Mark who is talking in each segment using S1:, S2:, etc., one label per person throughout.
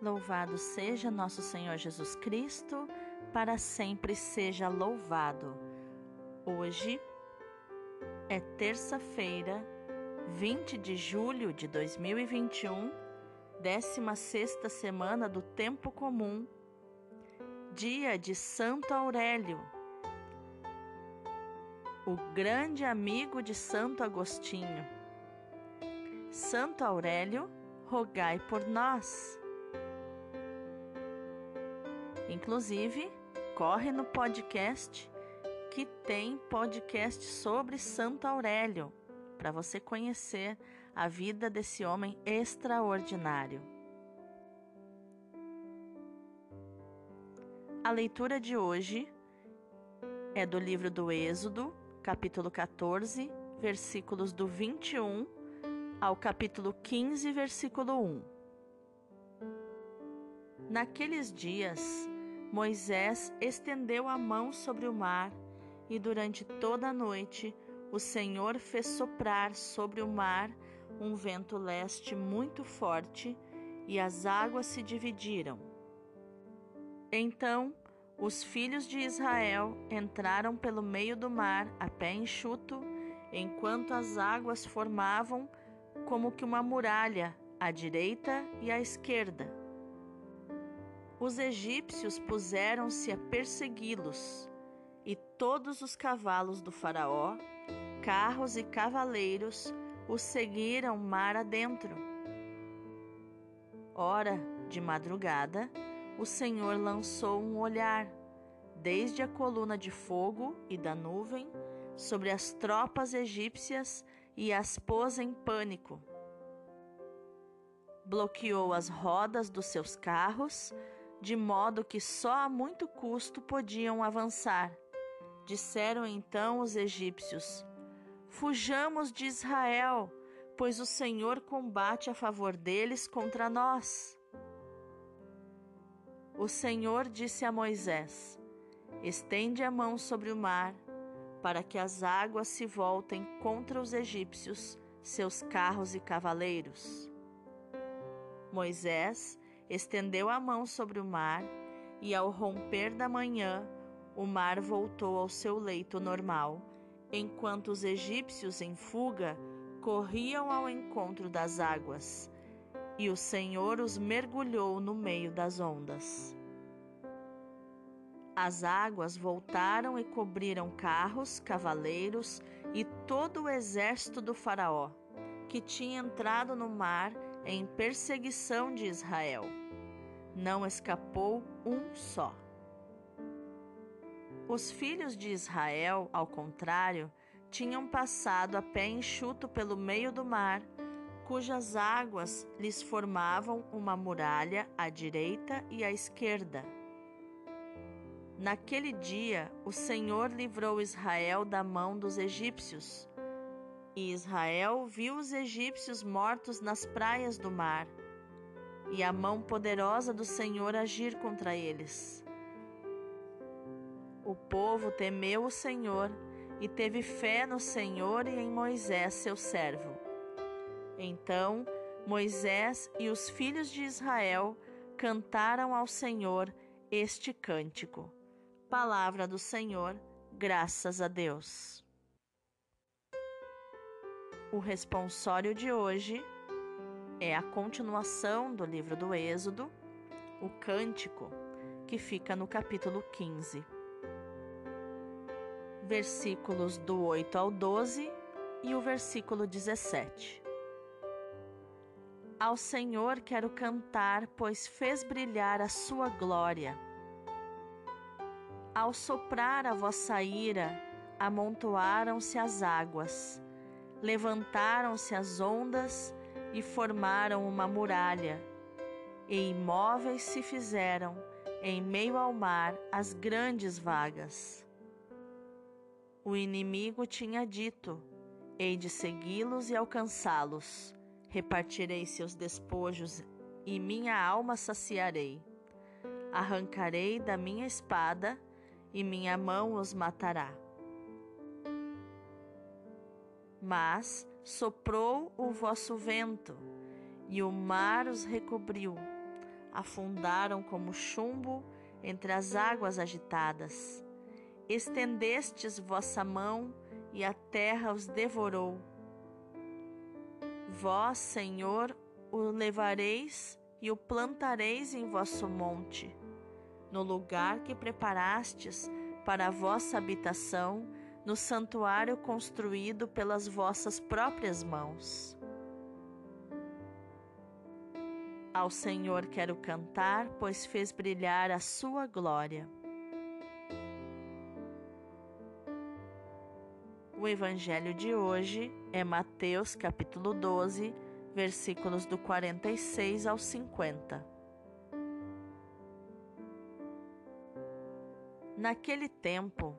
S1: Louvado seja nosso Senhor Jesus Cristo, para sempre seja louvado. Hoje é terça-feira, 20 de julho de 2021, 16 semana do Tempo Comum, dia de Santo Aurélio, o grande amigo de Santo Agostinho. Santo Aurélio, rogai por nós. Inclusive, corre no podcast que tem podcast sobre Santo Aurélio, para você conhecer a vida desse homem extraordinário. A leitura de hoje é do livro do Êxodo, capítulo 14, versículos do 21 ao capítulo 15, versículo 1. Naqueles dias, Moisés estendeu a mão sobre o mar, e durante toda a noite o Senhor fez soprar sobre o mar um vento leste muito forte, e as águas se dividiram. Então os filhos de Israel entraram pelo meio do mar a pé enxuto, enquanto as águas formavam como que uma muralha à direita e à esquerda os egípcios puseram-se a persegui-los, e todos os cavalos do Faraó, carros e cavaleiros, os seguiram mar adentro. Ora, de madrugada, o Senhor lançou um olhar, desde a coluna de fogo e da nuvem, sobre as tropas egípcias e as pôs em pânico. Bloqueou as rodas dos seus carros, de modo que só a muito custo podiam avançar. Disseram então os egípcios: Fujamos de Israel, pois o Senhor combate a favor deles contra nós. O Senhor disse a Moisés: Estende a mão sobre o mar, para que as águas se voltem contra os egípcios, seus carros e cavaleiros. Moisés estendeu a mão sobre o mar, e ao romper da manhã, o mar voltou ao seu leito normal, enquanto os egípcios em fuga corriam ao encontro das águas, e o Senhor os mergulhou no meio das ondas. As águas voltaram e cobriram carros, cavaleiros e todo o exército do Faraó, que tinha entrado no mar em perseguição de Israel. Não escapou um só. Os filhos de Israel, ao contrário, tinham passado a pé enxuto pelo meio do mar, cujas águas lhes formavam uma muralha à direita e à esquerda. Naquele dia, o Senhor livrou Israel da mão dos egípcios e Israel viu os egípcios mortos nas praias do mar, e a mão poderosa do Senhor agir contra eles. O povo temeu o Senhor e teve fé no Senhor e em Moisés, seu servo. Então Moisés e os filhos de Israel cantaram ao Senhor este cântico. Palavra do Senhor, graças a Deus. O responsório de hoje é a continuação do livro do Êxodo, o Cântico, que fica no capítulo 15, versículos do 8 ao 12 e o versículo 17. Ao Senhor quero cantar, pois fez brilhar a sua glória. Ao soprar a vossa ira, amontoaram-se as águas levantaram-se as ondas e formaram uma muralha, e imóveis se fizeram em meio ao mar as grandes vagas. O inimigo tinha dito: Hei de segui-los e alcançá-los, repartirei seus despojos e minha alma saciarei. Arrancarei da minha espada e minha mão os matará mas soprou o vosso vento, e o mar os recobriu. afundaram como chumbo entre as águas agitadas. Estendestes vossa mão e a terra os devorou. Vós, Senhor, o levareis e o plantareis em vosso monte, no lugar que preparastes para a vossa habitação, no santuário construído pelas vossas próprias mãos. Ao Senhor quero cantar, pois fez brilhar a sua glória. O evangelho de hoje é Mateus capítulo 12, versículos do 46 ao 50. Naquele tempo,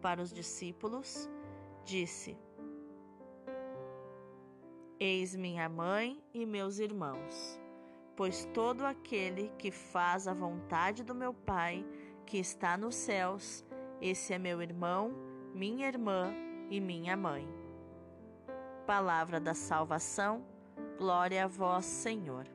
S1: para os discípulos, disse: Eis minha mãe e meus irmãos, pois todo aquele que faz a vontade do meu Pai, que está nos céus, esse é meu irmão, minha irmã e minha mãe. Palavra da salvação, glória a vós, Senhor.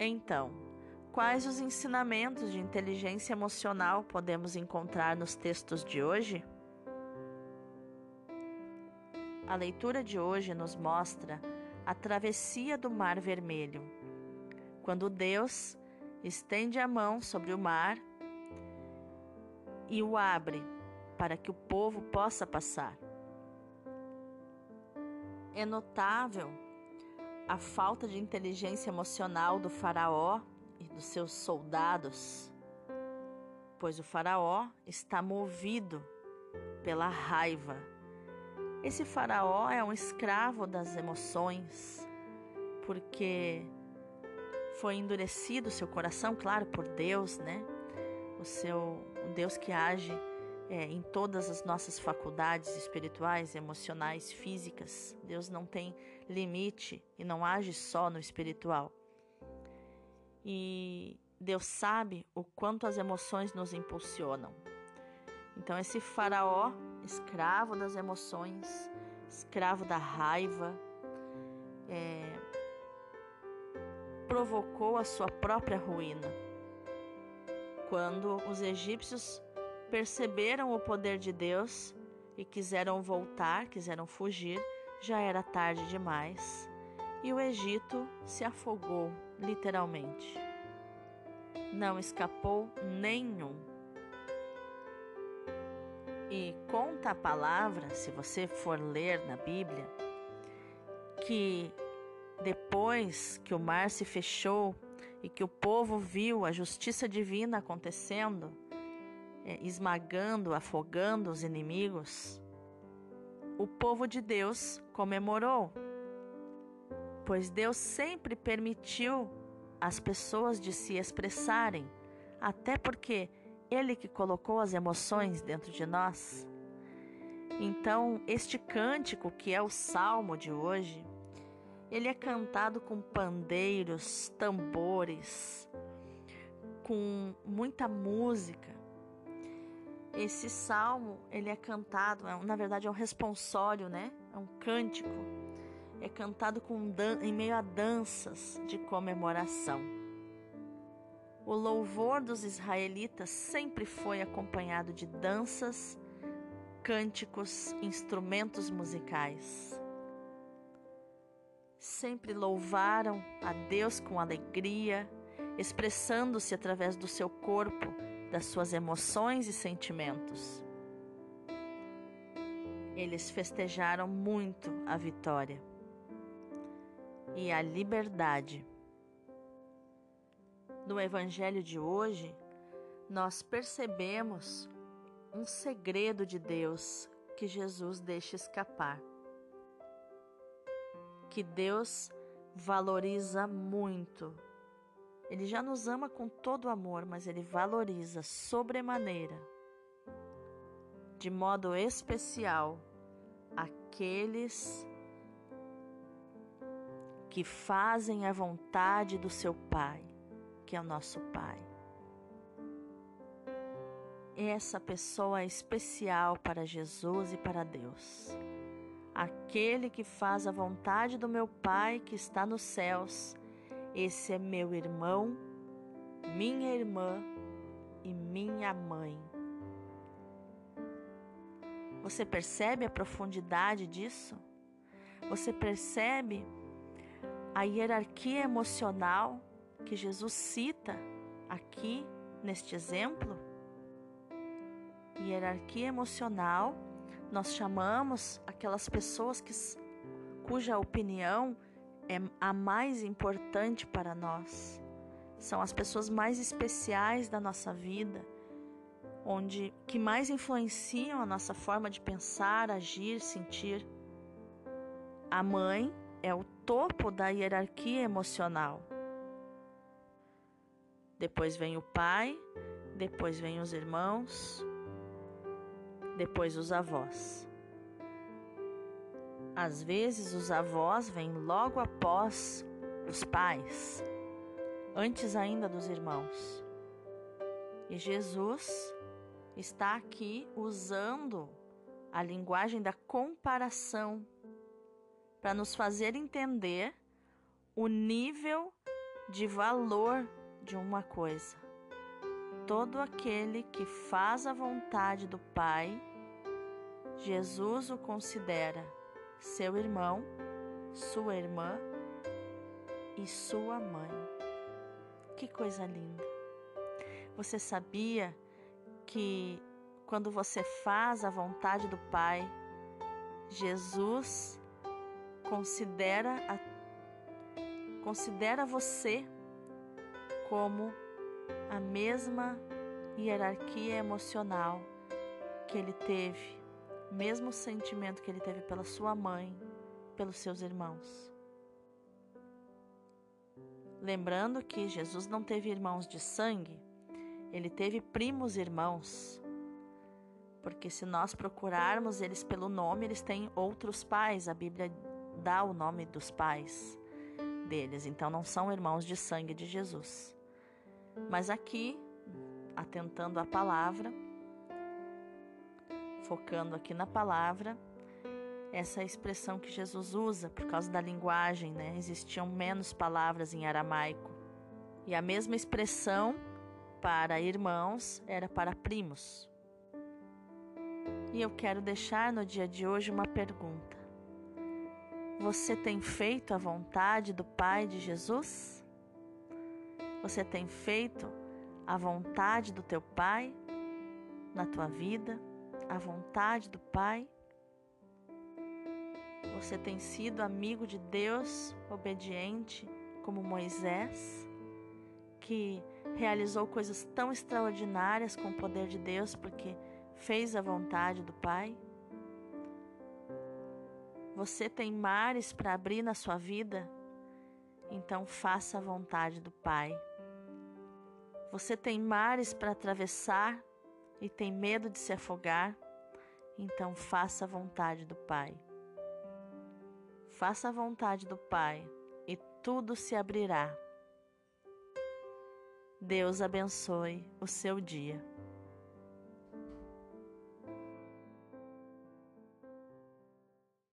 S1: Então, quais os ensinamentos de inteligência emocional podemos encontrar nos textos de hoje? A leitura de hoje nos mostra a travessia do Mar Vermelho, quando Deus estende a mão sobre o mar e o abre para que o povo possa passar. É notável a falta de inteligência emocional do Faraó e dos seus soldados, pois o Faraó está movido pela raiva. Esse Faraó é um escravo das emoções, porque foi endurecido seu coração, claro, por Deus, né? O seu Deus que age é, em todas as nossas faculdades espirituais, emocionais, físicas. Deus não tem limite e não age só no espiritual. E Deus sabe o quanto as emoções nos impulsionam. Então, esse Faraó, escravo das emoções, escravo da raiva, é, provocou a sua própria ruína quando os egípcios perceberam o poder de Deus e quiseram voltar, quiseram fugir, já era tarde demais e o Egito se afogou, literalmente. Não escapou nenhum. E conta a palavra, se você for ler na Bíblia, que depois que o mar se fechou e que o povo viu a justiça divina acontecendo, é, esmagando, afogando os inimigos, o povo de Deus comemorou, pois Deus sempre permitiu as pessoas de se expressarem, até porque Ele que colocou as emoções dentro de nós. Então, este cântico, que é o salmo de hoje, ele é cantado com pandeiros, tambores, com muita música. Esse salmo, ele é cantado, é, na verdade é um responsório, né? É um cântico. É cantado em meio a danças de comemoração. O louvor dos israelitas sempre foi acompanhado de danças, cânticos, instrumentos musicais sempre louvaram a Deus com alegria, expressando-se através do seu corpo, das suas emoções e sentimentos. Eles festejaram muito a vitória e a liberdade. No Evangelho de hoje, nós percebemos um segredo de Deus que Jesus deixa escapar que Deus valoriza muito. Ele já nos ama com todo amor, mas ele valoriza sobremaneira, de modo especial, aqueles que fazem a vontade do seu Pai, que é o nosso Pai. Essa pessoa é especial para Jesus e para Deus. Aquele que faz a vontade do meu Pai que está nos céus, esse é meu irmão, minha irmã e minha mãe. Você percebe a profundidade disso? Você percebe a hierarquia emocional que Jesus cita aqui neste exemplo? Hierarquia emocional, nós chamamos aquelas pessoas que, cuja opinião é a mais importante para nós. São as pessoas mais especiais da nossa vida, onde que mais influenciam a nossa forma de pensar, agir, sentir. A mãe é o topo da hierarquia emocional. Depois vem o pai, depois vem os irmãos, depois os avós. Às vezes os avós vêm logo após os pais, antes ainda dos irmãos. E Jesus está aqui usando a linguagem da comparação para nos fazer entender o nível de valor de uma coisa. Todo aquele que faz a vontade do Pai, Jesus o considera seu irmão, sua irmã e sua mãe. Que coisa linda! Você sabia que quando você faz a vontade do Pai, Jesus considera, a, considera você como a mesma hierarquia emocional que ele teve, mesmo sentimento que ele teve pela sua mãe, pelos seus irmãos. Lembrando que Jesus não teve irmãos de sangue, ele teve primos irmãos. Porque se nós procurarmos eles pelo nome, eles têm outros pais. A Bíblia dá o nome dos pais deles, então não são irmãos de sangue de Jesus. Mas aqui, atentando à palavra, focando aqui na palavra, essa expressão que Jesus usa por causa da linguagem, né? Existiam menos palavras em aramaico. E a mesma expressão para irmãos era para primos. E eu quero deixar no dia de hoje uma pergunta. Você tem feito a vontade do Pai de Jesus? Você tem feito a vontade do teu Pai na tua vida? A vontade do Pai? Você tem sido amigo de Deus, obediente, como Moisés, que realizou coisas tão extraordinárias com o poder de Deus porque fez a vontade do Pai? Você tem mares para abrir na sua vida? Então faça a vontade do Pai. Você tem mares para atravessar e tem medo de se afogar? Então faça a vontade do Pai. Faça a vontade do Pai e tudo se abrirá. Deus abençoe o seu dia.